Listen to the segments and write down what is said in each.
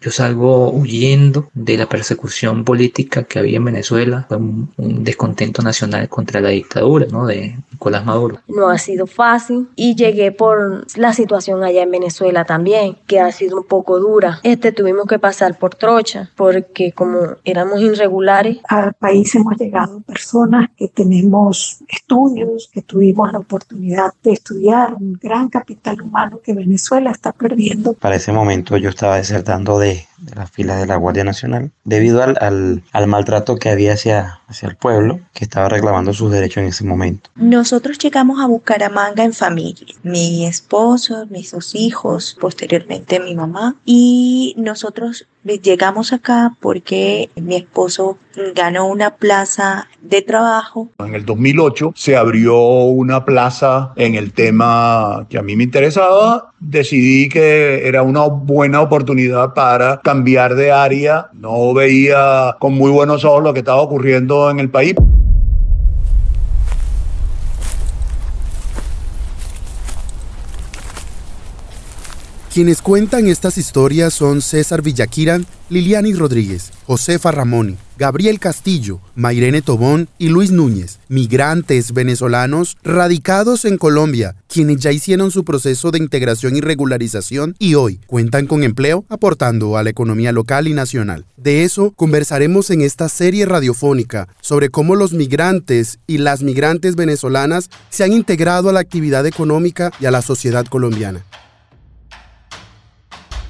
Yo salgo huyendo de la persecución política que había en Venezuela, fue un, descontento nacional contra la dictadura ¿no? de Nicolás Maduro. No ha sido fácil y llegué por la situación allá en Venezuela también, que ha sido un poco dura. Este tuvimos que pasar por trocha porque como éramos irregulares. Al país hemos llegado personas que tenemos estudios, que tuvimos la oportunidad de estudiar, un gran capital humano que Venezuela está perdiendo. Para ese momento yo estaba desertando de เลย de, las filas de la Guardia Nacional debido al, al, maltrato que había hacia, hacia el pueblo que estaba reclamando sus derechos en ese momento. Nosotros llegamos a Bucaramanga en familia, mi esposo, mis dos hijos, posteriormente mi mamá y nosotros llegamos acá porque mi esposo ganó una plaza de trabajo. En el 2008 se abrió una plaza en el tema que a mí me interesaba. Decidí que era una buena oportunidad para cambiar de área. No veía con muy buenos ojos lo que estaba ocurriendo en el país. Quienes cuentan estas historias son César Villaquiran, Liliani Rodríguez, Josefa Ramoni, Gabriel Castillo, Mairene Tobón y Luis Núñez, migrantes venezolanos radicados en Colombia, quienes ya hicieron su proceso de integración y regularización y hoy cuentan con empleo aportando a la economía local y nacional. De eso conversaremos en esta serie radiofónica sobre cómo los migrantes y las migrantes venezolanas se han integrado a la actividad económica y a la sociedad colombiana.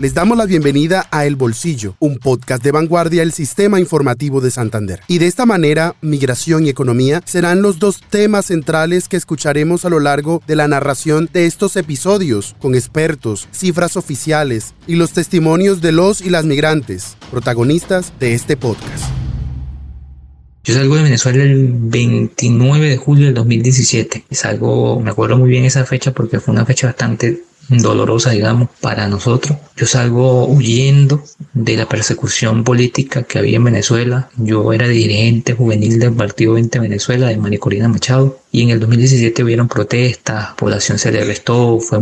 Les damos la bienvenida a El Bolsillo, un podcast de vanguardia del Sistema Informativo de Santander. Y de esta manera, migración y economía serán los dos temas centrales que escucharemos a lo largo de la narración de estos episodios, con expertos, cifras oficiales y los testimonios de los y las migrantes, protagonistas de este podcast. Yo salgo de Venezuela el 29 de julio del 2017. Salgo, me acuerdo muy bien esa fecha porque fue una fecha bastante dolorosa, digamos, para nosotros. Yo salgo huyendo de la persecución política que había en Venezuela. Yo era dirigente juvenil del Partido 20 Venezuela de Maricorina Machado y en el 2017 hubieron protestas, población se le arrestó, fue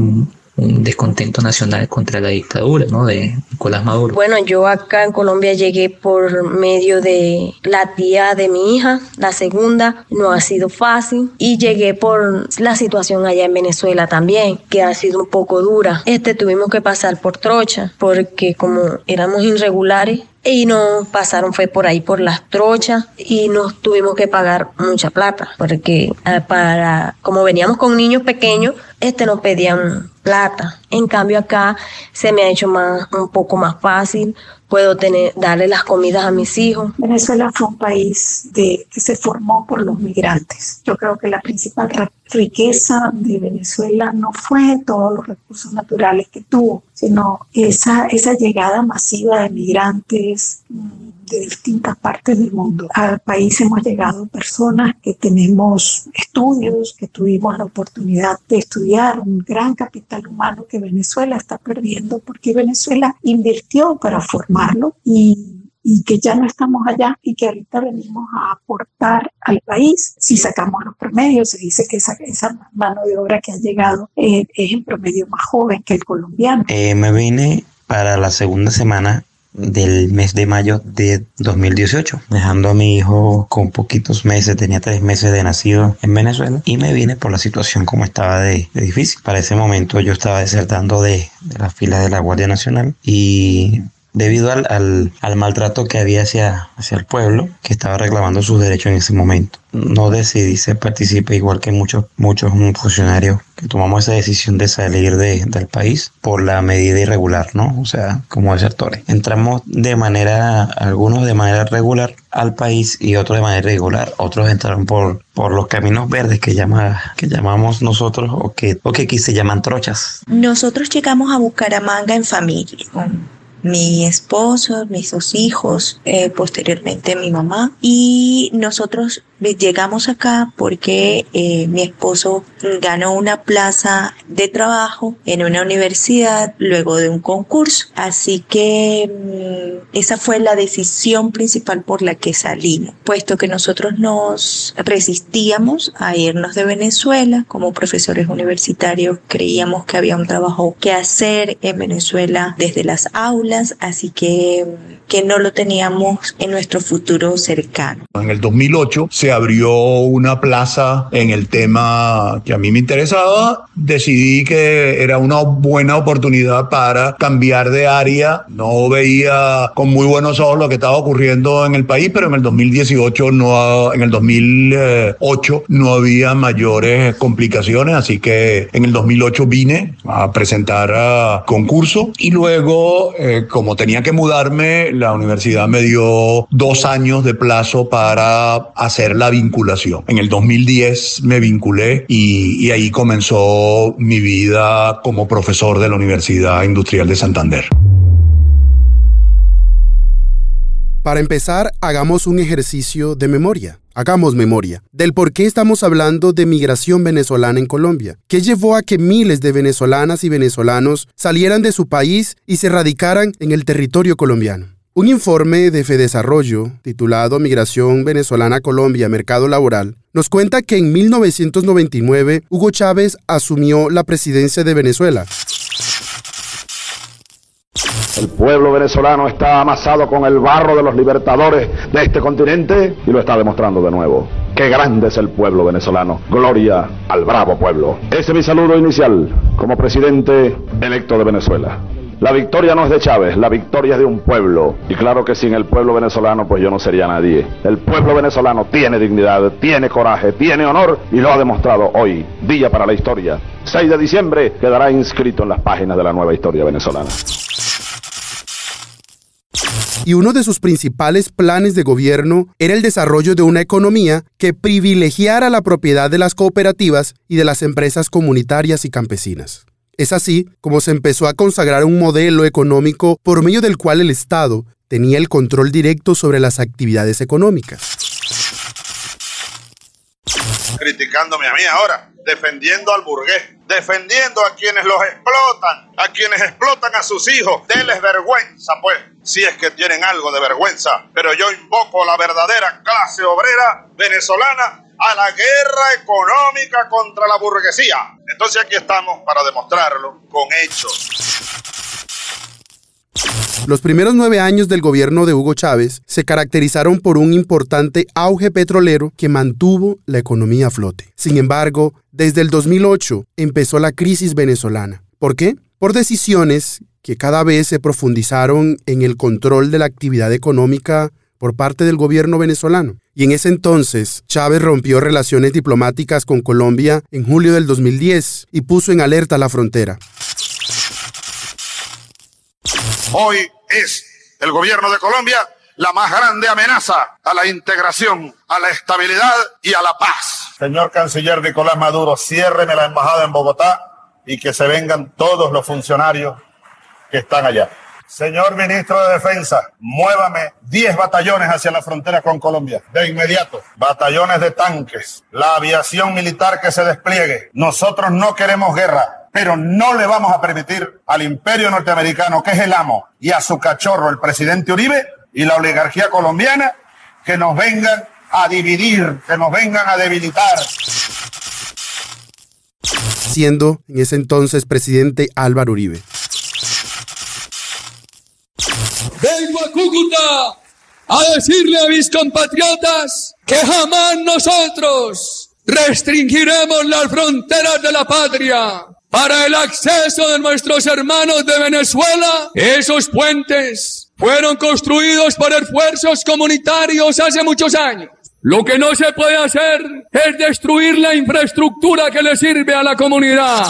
un, descontento nacional contra la dictadura ¿no? de Nicolás Maduro. Bueno, yo acá en Colombia llegué por medio de la tía de mi hija, la segunda, no ha sido fácil, y llegué por la situación allá en Venezuela también, que ha sido un poco dura. Este tuvimos que pasar por trocha, porque como éramos irregulares, y nos pasaron fue por ahí por las trochas y nos tuvimos que pagar mucha plata porque eh, para como veníamos con niños pequeños este nos pedían plata en cambio acá se me ha hecho más un poco más fácil puedo tener, darle las comidas a mis hijos. Venezuela fue un país de, que se formó por los migrantes. Yo creo que la principal riqueza de Venezuela no fue todos los recursos naturales que tuvo, sino esa, esa llegada masiva de migrantes mm, de distintas partes del mundo. Al país hemos llegado personas que tenemos estudios, que tuvimos la oportunidad de estudiar, un gran capital humano que Venezuela está perdiendo porque Venezuela invirtió para formarlo y y que ya no estamos allá y que ahorita venimos a aportar al país. Si sacamos los promedios, se dice que esa, esa mano de obra que ha llegado eh, es en promedio más joven que el colombiano. Eh, me vine para la segunda semana del mes de mayo de 2018, dejando a mi hijo con poquitos meses, tenía tres meses de nacido en Venezuela y me vine por la situación como estaba de, difícil. Para ese momento yo estaba desertando de, de las filas de la Guardia Nacional y debido al, al, al, maltrato que había hacia, hacia el pueblo que estaba reclamando sus derechos en ese momento. No decidí ser partícipe igual que muchos, muchos funcionarios que tomamos esa decisión de salir de, del país por la medida irregular, ¿no? O sea, como desertores. Entramos de manera, algunos de manera regular al país y otros de manera irregular. Otros entraron por, por los caminos verdes que, llama, que llamamos nosotros o que, o que aquí se llaman trochas. Nosotros llegamos a Bucaramanga en familia mi esposo, mis dos hijos, eh, posteriormente mi mamá. Y nosotros llegamos acá porque eh, mi esposo ganó una plaza de trabajo en una universidad luego de un concurso. Así que mm, esa fue la decisión principal por la que salimos, puesto que nosotros nos resistíamos a irnos de Venezuela como profesores universitarios, creíamos que había un trabajo que hacer en Venezuela desde las aulas, así que, que no lo teníamos en nuestro futuro cercano. En el 2008 se abrió una plaza en el tema que a mí me interesaba, decidí que era una buena oportunidad para cambiar de área, no veía con muy buenos ojos lo que estaba ocurriendo en el país, pero en el 2018 no, en el 2008 no había mayores complicaciones, así que en el 2008 vine a presentar a concurso y luego, eh, como tenía que mudarme, la universidad me dio dos años de plazo para hacer la vinculación. En el 2010 me vinculé y, y ahí comenzó mi vida como profesor de la Universidad Industrial de Santander. Para empezar, hagamos un ejercicio de memoria. Hagamos memoria del por qué estamos hablando de migración venezolana en Colombia. ¿Qué llevó a que miles de venezolanas y venezolanos salieran de su país y se radicaran en el territorio colombiano? Un informe de Fedesarrollo, titulado Migración Venezolana Colombia, Mercado Laboral, nos cuenta que en 1999 Hugo Chávez asumió la presidencia de Venezuela el pueblo venezolano está amasado con el barro de los libertadores de este continente y lo está demostrando de nuevo. Qué grande es el pueblo venezolano. Gloria al bravo pueblo. Ese es mi saludo inicial como presidente electo de Venezuela. La victoria no es de Chávez, la victoria es de un pueblo. Y claro que sin el pueblo venezolano, pues yo no sería nadie. El pueblo venezolano tiene dignidad, tiene coraje, tiene honor y lo ha demostrado hoy, día para la historia. 6 de diciembre quedará inscrito en las páginas de la nueva historia venezolana y uno de sus principales planes de gobierno era el desarrollo de una economía que privilegiara la propiedad de las cooperativas y de las empresas comunitarias y campesinas. Es así como se empezó a consagrar un modelo económico por medio del cual el Estado tenía el control directo sobre las actividades económicas. Criticándome a mí ahora, defendiendo al burgués, defendiendo a quienes los explotan, a quienes explotan a sus hijos. Denles vergüenza, pues, si es que tienen algo de vergüenza. Pero yo invoco a la verdadera clase obrera venezolana a la guerra económica contra la burguesía. Entonces aquí estamos para demostrarlo con hechos. Los primeros nueve años del gobierno de Hugo Chávez se caracterizaron por un importante auge petrolero que mantuvo la economía a flote. Sin embargo, desde el 2008 empezó la crisis venezolana. ¿Por qué? Por decisiones que cada vez se profundizaron en el control de la actividad económica por parte del gobierno venezolano. Y en ese entonces, Chávez rompió relaciones diplomáticas con Colombia en julio del 2010 y puso en alerta la frontera. Hoy es el gobierno de Colombia la más grande amenaza a la integración, a la estabilidad y a la paz. Señor canciller Nicolás Maduro, ciérreme la embajada en Bogotá y que se vengan todos los funcionarios que están allá. Señor ministro de Defensa, muévame 10 batallones hacia la frontera con Colombia, de inmediato. Batallones de tanques, la aviación militar que se despliegue. Nosotros no queremos guerra, pero no le vamos a permitir al imperio norteamericano, que es el amo, y a su cachorro, el presidente Uribe, y la oligarquía colombiana, que nos vengan a dividir, que nos vengan a debilitar. Siendo en ese entonces presidente Álvaro Uribe. Vengo a Cúcuta a decirle a mis compatriotas que jamás nosotros restringiremos las fronteras de la patria para el acceso de nuestros hermanos de Venezuela. Esos puentes fueron construidos por esfuerzos comunitarios hace muchos años. Lo que no se puede hacer es destruir la infraestructura que le sirve a la comunidad.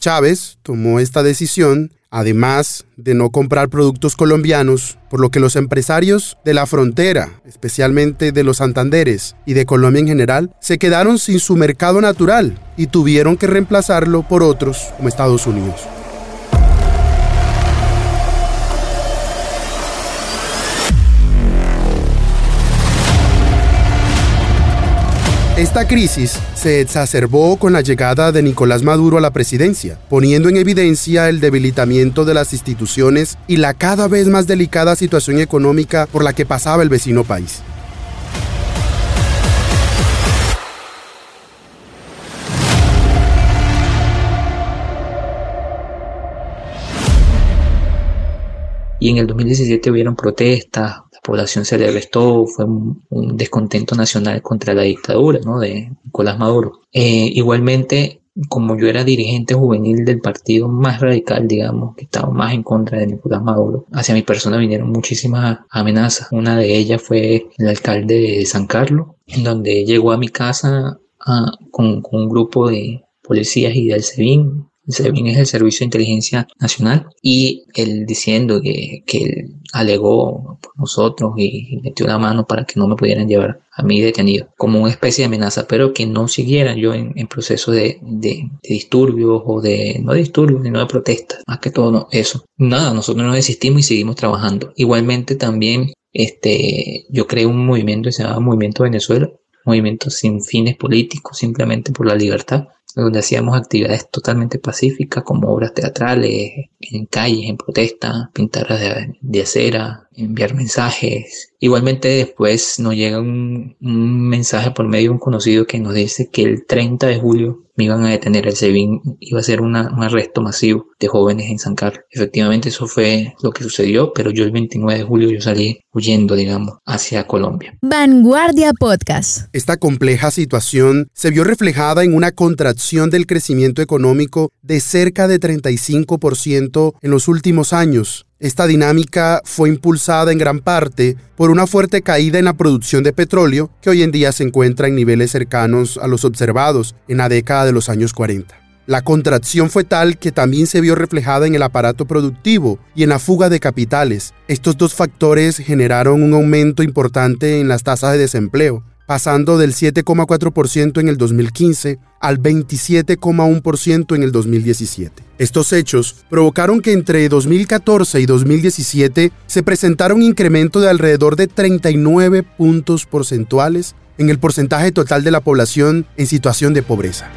Chávez tomó esta decisión además de no comprar productos colombianos, por lo que los empresarios de la frontera, especialmente de los Santanderes y de Colombia en general, se quedaron sin su mercado natural y tuvieron que reemplazarlo por otros como Estados Unidos. Esta crisis se exacerbó con la llegada de Nicolás Maduro a la presidencia, poniendo en evidencia el debilitamiento de las instituciones y la cada vez más delicada situación económica por la que pasaba el vecino país. Y en el 2017 hubieron protestas, población se le fue un, descontento nacional contra la dictadura ¿no? de Nicolás Maduro. Eh, igualmente, como yo era dirigente juvenil del partido más radical, digamos, que estaba más en contra de Nicolás Maduro, hacia mi persona vinieron muchísimas amenazas. Una de ellas fue el alcalde de San Carlos, en donde llegó a mi casa ah, con, con, un grupo de policías y del SEBIN SEBIN es el Servicio de Inteligencia Nacional y él diciendo que, que él alegó por nosotros y metió la mano para que no me pudieran llevar a mí detenido como una especie de amenaza, pero que no siguieran yo en, en proceso de, de, disturbios o de, no de disturbios, sino de protestas, más que todo eso. Nada, nosotros no desistimos y seguimos trabajando. Igualmente también este, yo creé un movimiento que se llama Movimiento Venezuela, movimiento sin fines políticos, simplemente por la libertad, donde hacíamos actividades totalmente pacíficas como obras teatrales, en calles, en protestas, pintadas de, acera, enviar mensajes. Igualmente después nos llega un, un, mensaje por medio de un conocido que nos dice que el 30 de julio me iban a detener el SEBIN, iba a ser un arresto masivo de jóvenes en San Carlos. Efectivamente eso fue lo que sucedió, pero yo el 29 de julio yo salí huyendo, digamos, hacia Colombia. Vanguardia Podcast. Esta compleja situación se vio reflejada en una contracción del crecimiento económico de cerca de 35% en los últimos años, esta dinámica fue impulsada en gran parte por una fuerte caída en la producción de petróleo que hoy en día se encuentra en niveles cercanos a los observados en la década de los años 40. La contracción fue tal que también se vio reflejada en el aparato productivo y en la fuga de capitales. Estos dos factores generaron un aumento importante en las tasas de desempleo, pasando del 7,4% en el 2015 al 27,1% en el 2017. Estos hechos provocaron que entre 2014 y 2017 se presentara un incremento de alrededor de 39 puntos porcentuales en el porcentaje total de la población en situación de pobreza.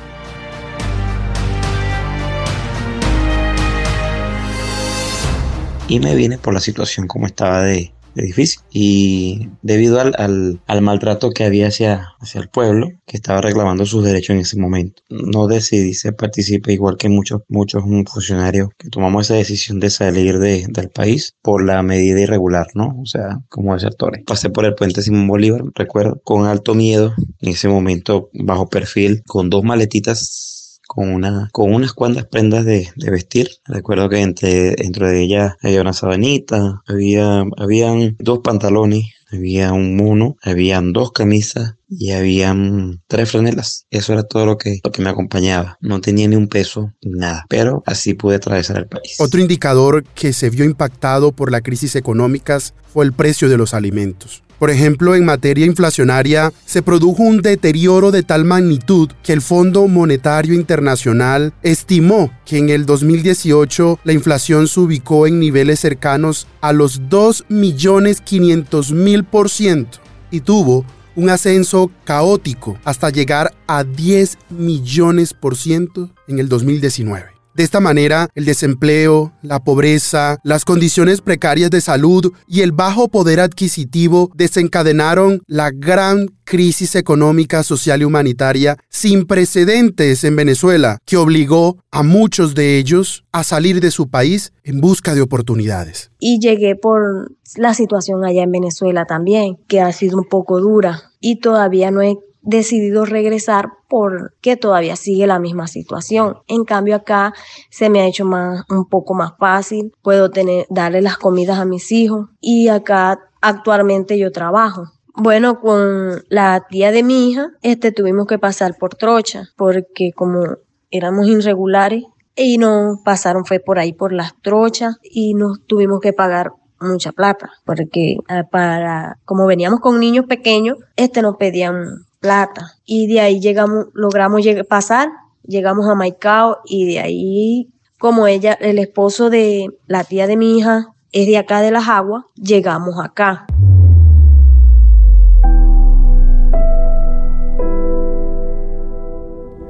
Y me viene por la situación como estaba de, difícil. Y debido al, al, maltrato que había hacia, hacia el pueblo, que estaba reclamando sus derechos en ese momento, no decidí ser partícipe igual que muchos, muchos funcionarios que tomamos esa decisión de salir de, del país por la medida irregular, ¿no? O sea, como desertores. Pasé por el puente Simón Bolívar, recuerdo, con alto miedo, en ese momento bajo perfil, con dos maletitas con, una, con unas cuantas prendas de, vestir. Recuerdo que entre, dentro de ellas había una sabanita, había, habían dos pantalones, había un mono, habían dos camisas y habían tres franelas. Eso era todo lo que, lo que me acompañaba. No tenía ni un peso, nada. Pero así pude atravesar el país. Otro indicador que se vio impactado por la crisis económicas fue el precio de los alimentos. Por ejemplo, en materia inflacionaria, se produjo un deterioro de tal magnitud que el Fondo Monetario Internacional estimó que en el 2018 la inflación se ubicó en niveles cercanos a los 2.500.000% y tuvo un ascenso caótico hasta llegar a 10 millones por ciento en el 2019. De esta manera, el desempleo, la pobreza, las condiciones precarias de salud y el bajo poder adquisitivo desencadenaron la gran crisis económica, social y humanitaria sin precedentes en Venezuela, que obligó a muchos de ellos a salir de su país en busca de oportunidades. Y llegué por la situación allá en Venezuela también, que ha sido un poco dura y todavía no he decidido regresar porque todavía sigue la misma situación. En cambio acá se me ha hecho más, un poco más fácil, puedo tener, darle las comidas a mis hijos y acá actualmente yo trabajo. Bueno, con la tía de mi hija, este tuvimos que pasar por trocha porque como éramos irregulares y nos pasaron fue por ahí por las trochas y nos tuvimos que pagar mucha plata porque eh, para como veníamos con niños pequeños este nos pedían plata. Y de ahí llegamos, logramos pasar, llegamos a Maicao y de ahí, como ella, el esposo de la tía de mi hija es de acá de las aguas, llegamos acá.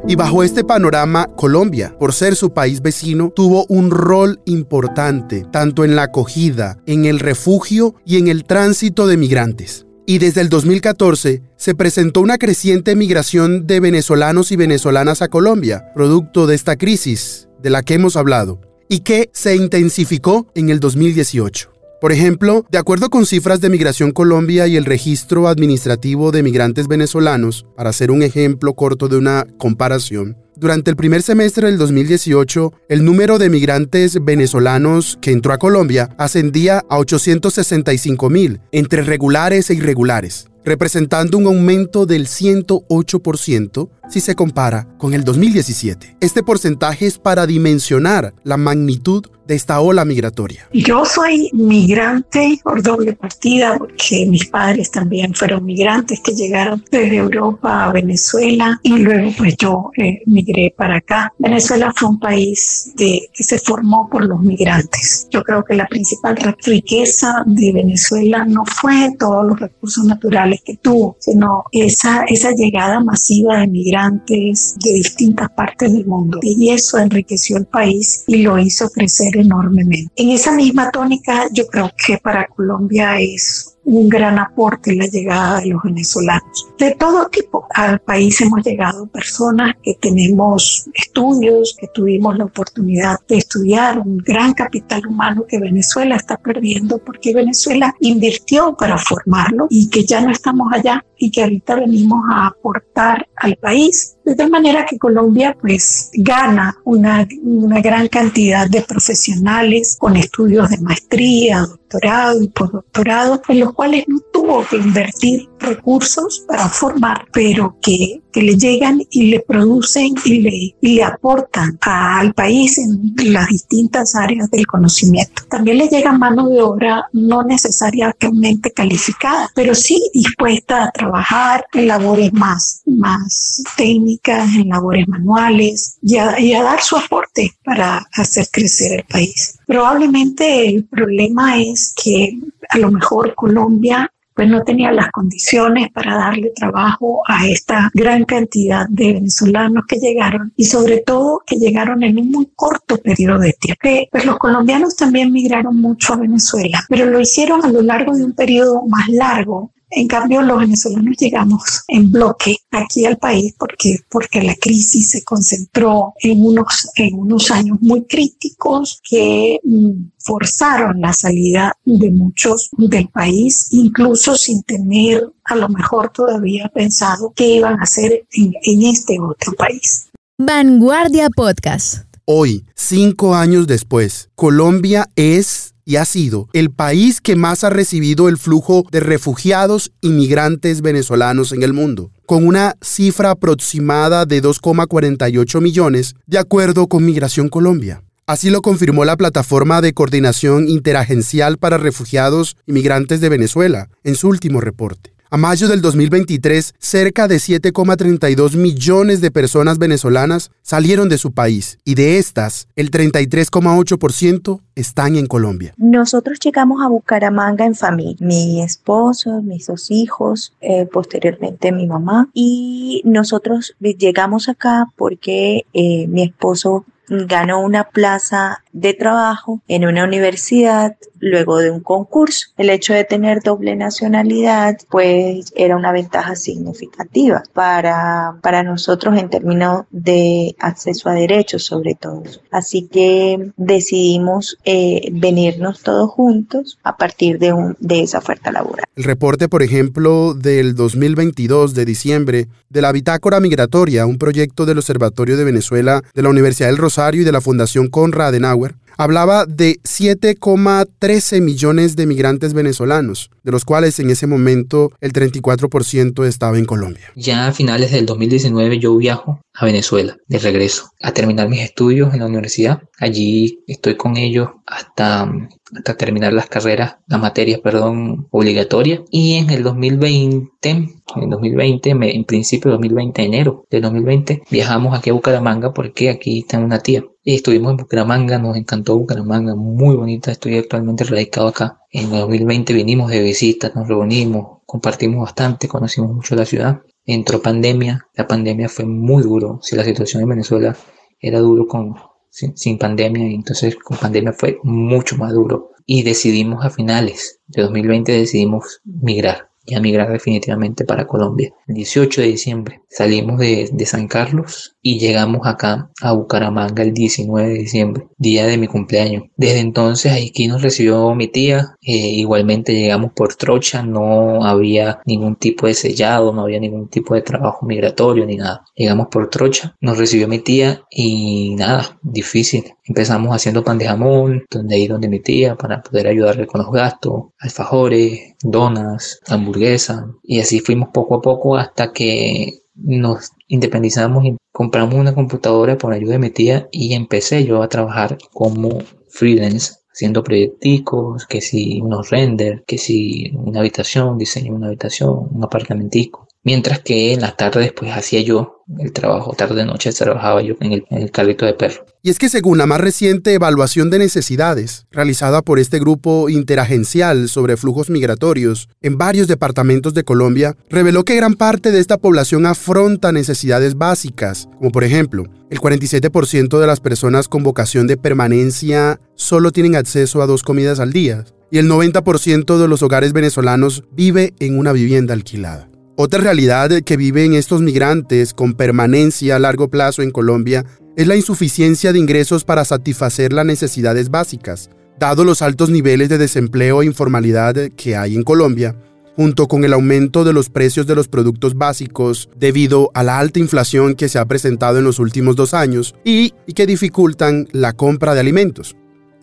Y bajo este panorama, Colombia, por ser su país vecino, tuvo un rol importante tanto en la acogida, en el refugio y en el tránsito de migrantes. Y desde el 2014 se presentó una creciente migración de venezolanos y venezolanas a Colombia, producto de esta crisis de la que hemos hablado, y que se intensificó en el 2018. Por ejemplo, de acuerdo con cifras de Migración Colombia y el Registro Administrativo de Migrantes Venezolanos, para hacer un ejemplo corto de una comparación, durante el primer semestre del 2018, el número de migrantes venezolanos que entró a Colombia ascendía a 865 mil, entre regulares e irregulares, representando un aumento del 108% si se compara con el 2017. Este porcentaje es para dimensionar la magnitud de esta ola migratoria. Yo soy migrante por doble partida porque mis padres también fueron migrantes que llegaron desde Europa a Venezuela y luego pues yo eh, migré para acá. Venezuela fue un país de, que se formó por los migrantes. Yo creo que la principal riqueza de Venezuela no fue todos los recursos naturales que tuvo, sino esa, esa llegada masiva de migrantes de distintas partes del mundo. Y eso enriqueció el país y lo hizo crecer enormemente. En esa misma tónica, yo creo que para Colombia es un gran aporte la llegada de los venezolanos. De todo tipo. Al país hemos llegado personas que tenemos estudios, que tuvimos la oportunidad de estudiar, un gran capital humano que Venezuela está perdiendo porque Venezuela invirtió para formarlo y que ya no estamos allá y que ahorita venimos a aportar al país. De tal manera que Colombia pues gana una, una gran cantidad de profesionales con estudios de maestría, doctorado y postdoctorado, en los cuales no tuvo que invertir recursos para formar, pero que, que le llegan y le producen y le, y le aportan al país en las distintas áreas del conocimiento. También le llega mano de obra no necesariamente calificada, pero sí dispuesta a trabajar en labores más, más técnicas, en labores manuales y a, y a dar su aporte para hacer crecer el país. Probablemente el problema es que a lo mejor Colombia pues no tenía las condiciones para darle trabajo a esta gran cantidad de venezolanos que llegaron y sobre todo que llegaron en un muy corto periodo de tiempo. Pues los colombianos también migraron mucho a Venezuela, pero lo hicieron a lo largo de un periodo más largo en cambio, los venezolanos llegamos en bloque aquí al país porque, porque la crisis se concentró en unos, en unos años muy críticos que mm, forzaron la salida de muchos del país, incluso sin tener a lo mejor todavía pensado qué iban a hacer en, en este otro país. Vanguardia Podcast. Hoy, cinco años después, Colombia es y ha sido el país que más ha recibido el flujo de refugiados y migrantes venezolanos en el mundo, con una cifra aproximada de 2,48 millones, de acuerdo con Migración Colombia. Así lo confirmó la Plataforma de Coordinación Interagencial para Refugiados y Migrantes de Venezuela en su último reporte. A mayo del 2023, cerca de 7,32 millones de personas venezolanas salieron de su país y de estas, el 33,8% están en Colombia. Nosotros llegamos a Bucaramanga en familia, mi esposo, mis dos hijos, eh, posteriormente mi mamá y nosotros llegamos acá porque eh, mi esposo ganó una plaza de trabajo en una universidad luego de un concurso. El hecho de tener doble nacionalidad pues era una ventaja significativa para, para nosotros en términos de acceso a derechos sobre todo. Así que decidimos eh, venirnos todos juntos a partir de, un, de esa oferta laboral. El reporte, por ejemplo, del 2022 de diciembre de la Bitácora Migratoria, un proyecto del Observatorio de Venezuela de la Universidad del Rosario y de la Fundación Conrad Adenauer, hablaba de 7,13 millones de migrantes venezolanos, de los cuales en ese momento el 34% estaba en Colombia. Ya a finales del 2019 yo viajo a Venezuela de regreso a terminar mis estudios en la universidad. Allí estoy con ellos hasta, hasta terminar las carreras, las materias, perdón, obligatorias. Y en el 2020, en 2020, en principio de 2020, enero del 2020, viajamos aquí a Bucaramanga porque aquí está una tía. Y estuvimos en Bucaramanga, nos encantó Bucaramanga, muy bonita. Estoy actualmente radicado acá. En 2020 vinimos de visita, nos reunimos, compartimos bastante, conocimos mucho la ciudad. entró pandemia, la pandemia fue muy duro, si la situación en Venezuela era duro con, sin, sin pandemia, entonces con pandemia fue mucho más duro. Y decidimos a finales de 2020, decidimos migrar y a migrar definitivamente para Colombia. El 18 de diciembre salimos de, San Carlos y llegamos acá a Bucaramanga el 19 de diciembre, día de mi cumpleaños. Desde entonces aquí nos recibió mi tía, eh, igualmente llegamos por trocha, no había ningún tipo de sellado, no había ningún tipo de trabajo migratorio ni nada. Llegamos por trocha, nos recibió mi tía y nada, difícil. Empezamos haciendo pan de jamón, donde ahí donde mi tía para poder ayudarle con los gastos, alfajores, donas, hamburguesa y así fuimos poco a poco hasta que nos independizamos y compramos una computadora por ayuda de mi tía y empecé yo a trabajar como freelance haciendo proyecticos, que si unos render, que si una habitación, diseño una habitación, un apartamentico. Mientras que en las tardes pues hacía yo el trabajo, tarde noche trabajaba yo en el, de perro. Y es que según la más reciente evaluación de necesidades, realizada por este grupo interagencial sobre flujos migratorios en varios departamentos de Colombia, reveló que gran parte de esta población afronta necesidades básicas, como por ejemplo, el 47% de las personas con vocación de permanencia solo tienen acceso a dos comidas al día, y el 90% de los hogares venezolanos vive en una vivienda alquilada. Otra realidad que viven estos migrantes con permanencia a largo plazo en Colombia es la insuficiencia de ingresos para satisfacer las necesidades básicas, dado los altos niveles de desempleo e informalidad que hay en Colombia, junto con el aumento de los precios de los productos básicos debido a la alta inflación que se ha presentado en los últimos dos años y, que dificultan la compra de alimentos.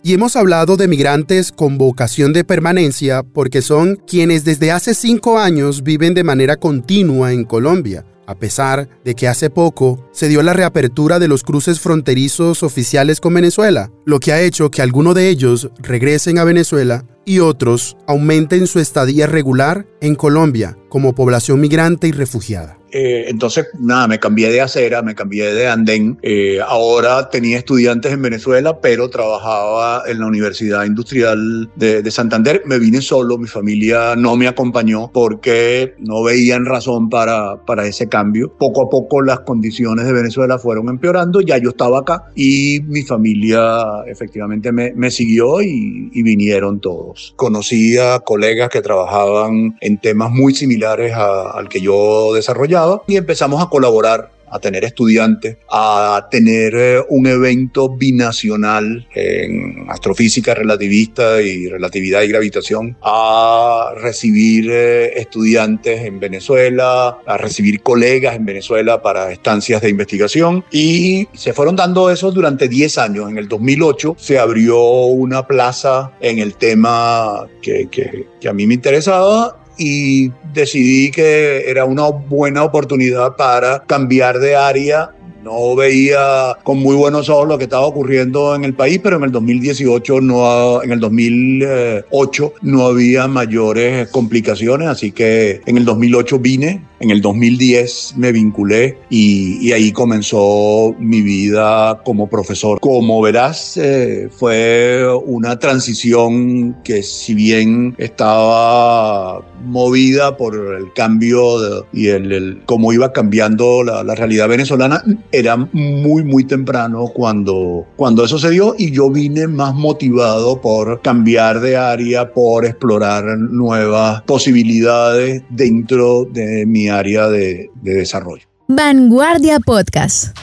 Y hemos hablado de migrantes con vocación de permanencia porque son quienes desde hace cinco años viven de manera continua en Colombia, a pesar de que hace poco se dio la reapertura de los cruces fronterizos oficiales con Venezuela, lo que ha hecho que algunos de ellos regresen a Venezuela y otros aumenten su estadía regular en Colombia como población migrante y refugiada. Eh, entonces, nada, me cambié de acera, me cambié de andén. Eh, ahora tenía estudiantes en Venezuela, pero trabajaba en la Universidad Industrial de, de, Santander. Me vine solo, mi familia no me acompañó porque no veían razón para, para ese cambio. Poco a poco las condiciones de Venezuela fueron empeorando, ya yo estaba acá y mi familia efectivamente me, me siguió y, y vinieron todos. Conocí a colegas que trabajaban en temas muy similares a, al que yo desarrollaba y empezamos a colaborar a tener estudiantes, a tener eh, un evento binacional en astrofísica relativista y relatividad y gravitación, a recibir eh, estudiantes en Venezuela, a recibir colegas en Venezuela para estancias de investigación y se fueron dando eso durante 10 años. En el 2008 se abrió una plaza en el tema que, que, que a mí me interesaba y decidí que era una buena oportunidad para cambiar de área. No veía con muy buenos ojos lo que estaba ocurriendo en el país, pero en el 2018 no, en el 2008 no había mayores complicaciones, así que en el 2008 vine, en el 2010 me vinculé y, y ahí comenzó mi vida como profesor. Como verás, eh, fue una transición que si bien estaba movida por el cambio de, y el, el, cómo iba cambiando la, la realidad venezolana, era muy, muy temprano cuando, cuando eso se dio y yo vine más motivado por cambiar de área, por explorar nuevas posibilidades dentro de mi área de, de desarrollo. Vanguardia Podcast.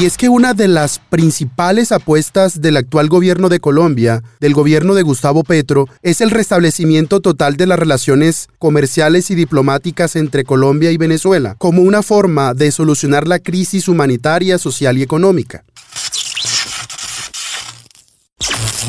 Y es que una de las principales apuestas del actual gobierno de Colombia, del gobierno de Gustavo Petro, es el restablecimiento total de las relaciones comerciales y diplomáticas entre Colombia y Venezuela, como una forma de solucionar la crisis humanitaria, social y económica.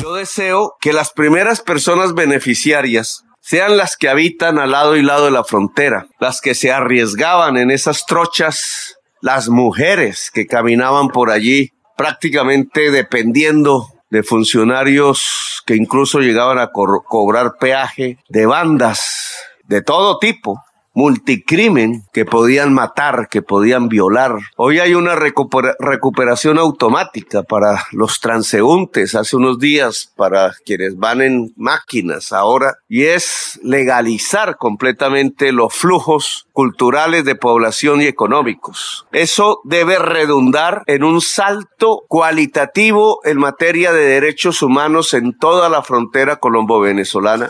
Yo deseo que las primeras personas beneficiarias sean las que habitan al lado y lado de la frontera, las que se arriesgaban en esas trochas las mujeres que caminaban por allí prácticamente dependiendo de funcionarios que incluso llegaban a co cobrar peaje, de bandas de todo tipo, multicrimen, que podían matar, que podían violar. Hoy hay una recuperación automática para los transeúntes, hace unos días para quienes van en máquinas ahora, y es legalizar completamente los flujos culturales de población y económicos. Eso debe redundar en un salto cualitativo en materia de derechos humanos en toda la frontera colombo-venezolana.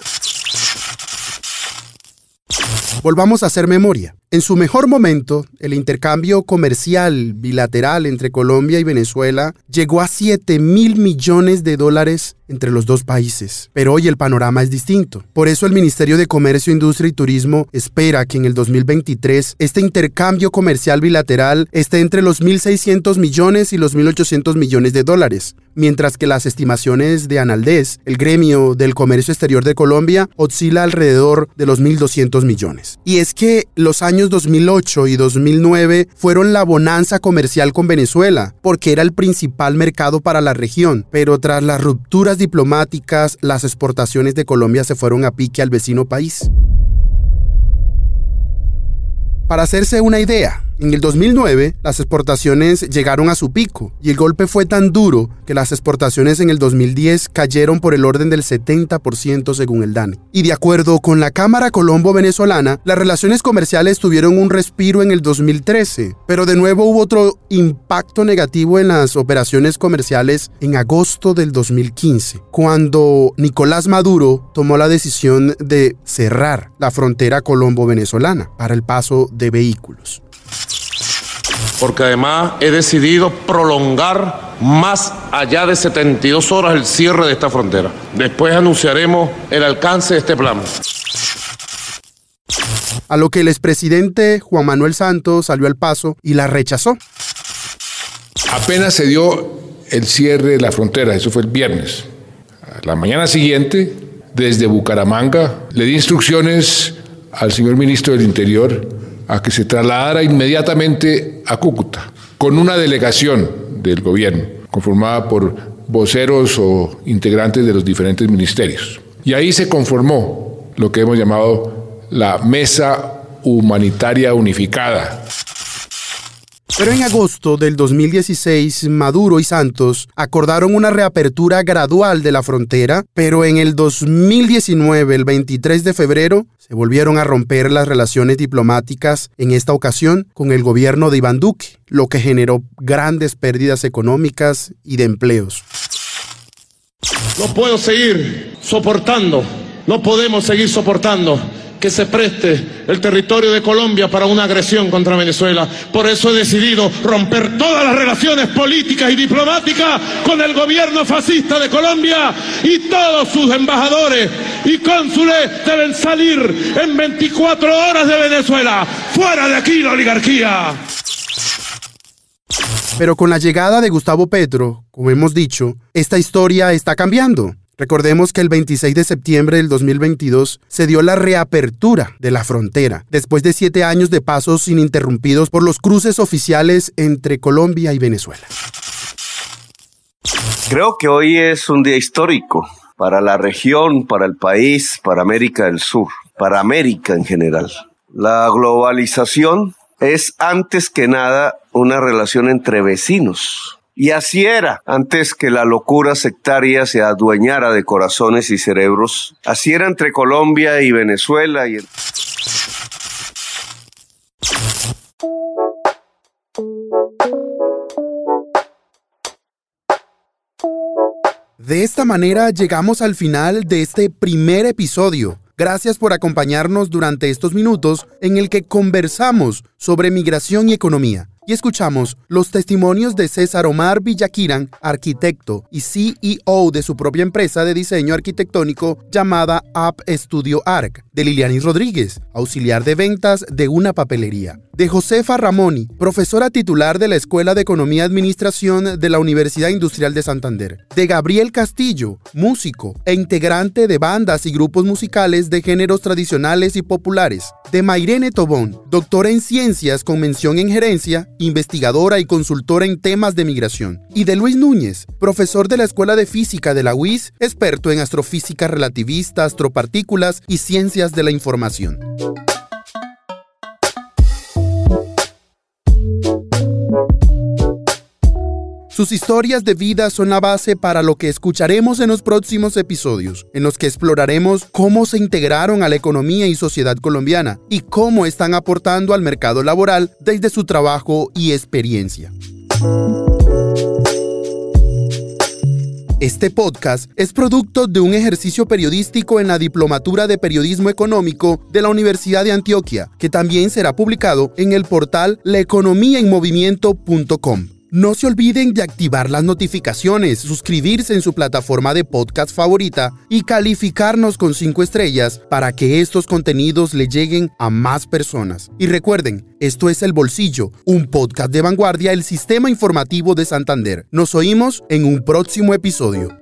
Volvamos a hacer memoria. En su mejor momento, el intercambio comercial bilateral entre Colombia y Venezuela llegó a 7 mil millones de dólares entre los dos países. Pero hoy el panorama es distinto. Por eso el Ministerio de Comercio, Industria y Turismo espera que en el 2023 este intercambio comercial bilateral esté entre los 1.600 millones y los 1.800 millones de dólares, mientras que las estimaciones de Analdés, el gremio del comercio exterior de Colombia, oscila alrededor de los 1.200 millones. Y es que los años 2008 y 2009 fueron la bonanza comercial con Venezuela, porque era el principal mercado para la región, pero tras las rupturas diplomáticas, las exportaciones de Colombia se fueron a pique al vecino país. Para hacerse una idea, en el 2009, las exportaciones llegaron a su pico y el golpe fue tan duro que las exportaciones en el 2010 cayeron por el orden del 70% según el DANE. Y de acuerdo con la Cámara Colombo-Venezolana, las relaciones comerciales tuvieron un respiro en el 2013, pero de nuevo hubo otro impacto negativo en las operaciones comerciales en agosto del 2015, cuando Nicolás Maduro tomó la decisión de cerrar la frontera colombo-venezolana para el paso de vehículos porque además he decidido prolongar más allá de 72 horas el cierre de esta frontera. Después anunciaremos el alcance de este plan. A lo que el expresidente Juan Manuel Santos salió al paso y la rechazó. Apenas se dio el cierre de la frontera, eso fue el viernes. la mañana siguiente, desde Bucaramanga, le di instrucciones al señor ministro del Interior a que se trasladara inmediatamente a Cúcuta con una delegación del gobierno conformada por voceros o integrantes de los diferentes ministerios. Y ahí se conformó lo que hemos llamado la Mesa Humanitaria Unificada, pero en agosto del 2016, Maduro y Santos acordaron una reapertura gradual de la frontera, pero en el 2019, el 23 de febrero, se volvieron a romper las relaciones diplomáticas, en esta ocasión con el gobierno de Iván Duque, lo que generó grandes pérdidas económicas y de empleos. No puedo seguir soportando, no podemos seguir soportando que se preste el territorio de Colombia para una agresión contra Venezuela. Por eso he decidido romper todas las relaciones políticas y diplomáticas con el gobierno fascista de Colombia y todos sus embajadores y cónsules deben salir en 24 horas de Venezuela. Fuera de aquí la oligarquía. Pero con la llegada de Gustavo Petro, como hemos dicho, esta historia está cambiando. Recordemos que el 26 de septiembre del 2022 se dio la reapertura de la frontera, después de siete años de pasos ininterrumpidos por los cruces oficiales entre Colombia y Venezuela. Creo que hoy es un día histórico para la región, para el país, para América del Sur, para América en general. La globalización es antes que nada una relación entre vecinos, y así era antes que la locura sectaria se adueñara de corazones y cerebros. Así era entre Colombia y Venezuela y... De esta manera llegamos al final de este primer episodio. Gracias por acompañarnos durante estos minutos en el que conversamos sobre migración y economía y escuchamos los testimonios de César Omar Villaquiran, arquitecto y CEO de su propia empresa de diseño arquitectónico llamada App Studio Arc, de Lilianis Rodríguez, auxiliar de ventas de una papelería, de Josefa Ramoni, profesora titular de la Escuela de Economía y Administración de la Universidad Industrial de Santander, de Gabriel Castillo, músico e integrante de bandas y grupos musicales de géneros tradicionales y populares, de Mairene Tobón, doctora en ciencias con mención en gerencia, investigadora y consultora en temas de migración, y de Luis Núñez, profesor de la Escuela de Física de la UIS, experto en astrofísica relativista, astropartículas y ciencias de la información. Sus historias de vida son la base para lo que escucharemos en los próximos episodios, en los que exploraremos cómo se integraron a la economía y sociedad colombiana y cómo están aportando al mercado laboral desde su trabajo y experiencia. Este podcast es producto de un ejercicio periodístico en la Diplomatura de Periodismo Económico de la Universidad de Antioquia, que también será publicado en el portal laeconomiaenmovimiento.com. No se olviden de activar las notificaciones, suscribirse en su plataforma de podcast favorita y calificarnos con 5 estrellas para que estos contenidos le lleguen a más personas. Y recuerden, esto es El Bolsillo, un podcast de vanguardia del Sistema Informativo de Santander. Nos oímos en un próximo episodio.